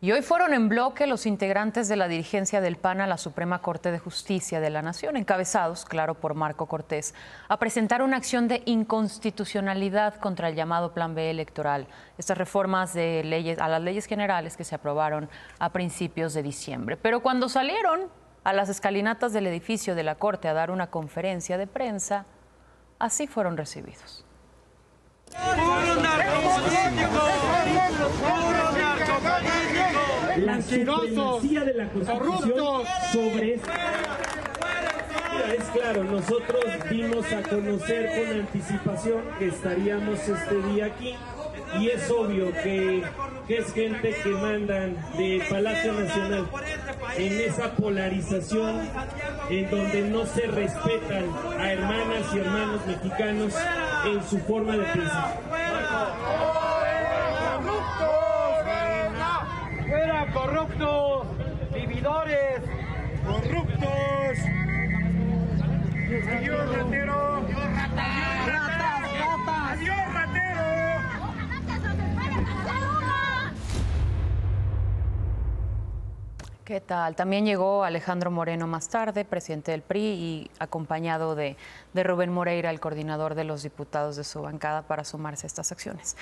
Y hoy fueron en bloque los integrantes de la dirigencia del PAN a la Suprema Corte de Justicia de la Nación, encabezados, claro, por Marco Cortés, a presentar una acción de inconstitucionalidad contra el llamado Plan B electoral, estas reformas de leyes, a las leyes generales que se aprobaron a principios de diciembre. Pero cuando salieron a las escalinatas del edificio de la Corte a dar una conferencia de prensa, así fueron recibidos. La supremacía de la Constitución sobre este... Es claro, nosotros dimos a conocer con anticipación que estaríamos este día aquí y es obvio que, que, es gente que mandan de Palacio Nacional en esa polarización en donde no se respetan a hermanas y hermanos mexicanos en su forma de pensar. Corruptos, vividores, corruptos. Adiós, ratero. Adiós, ratas. Ratas, ratas. Adiós, ratero. ¿Qué tal? También llegó Alejandro Moreno más tarde, presidente del PRI, y acompañado de, de Rubén Moreira, el coordinador de los diputados de su bancada, para sumarse a estas acciones.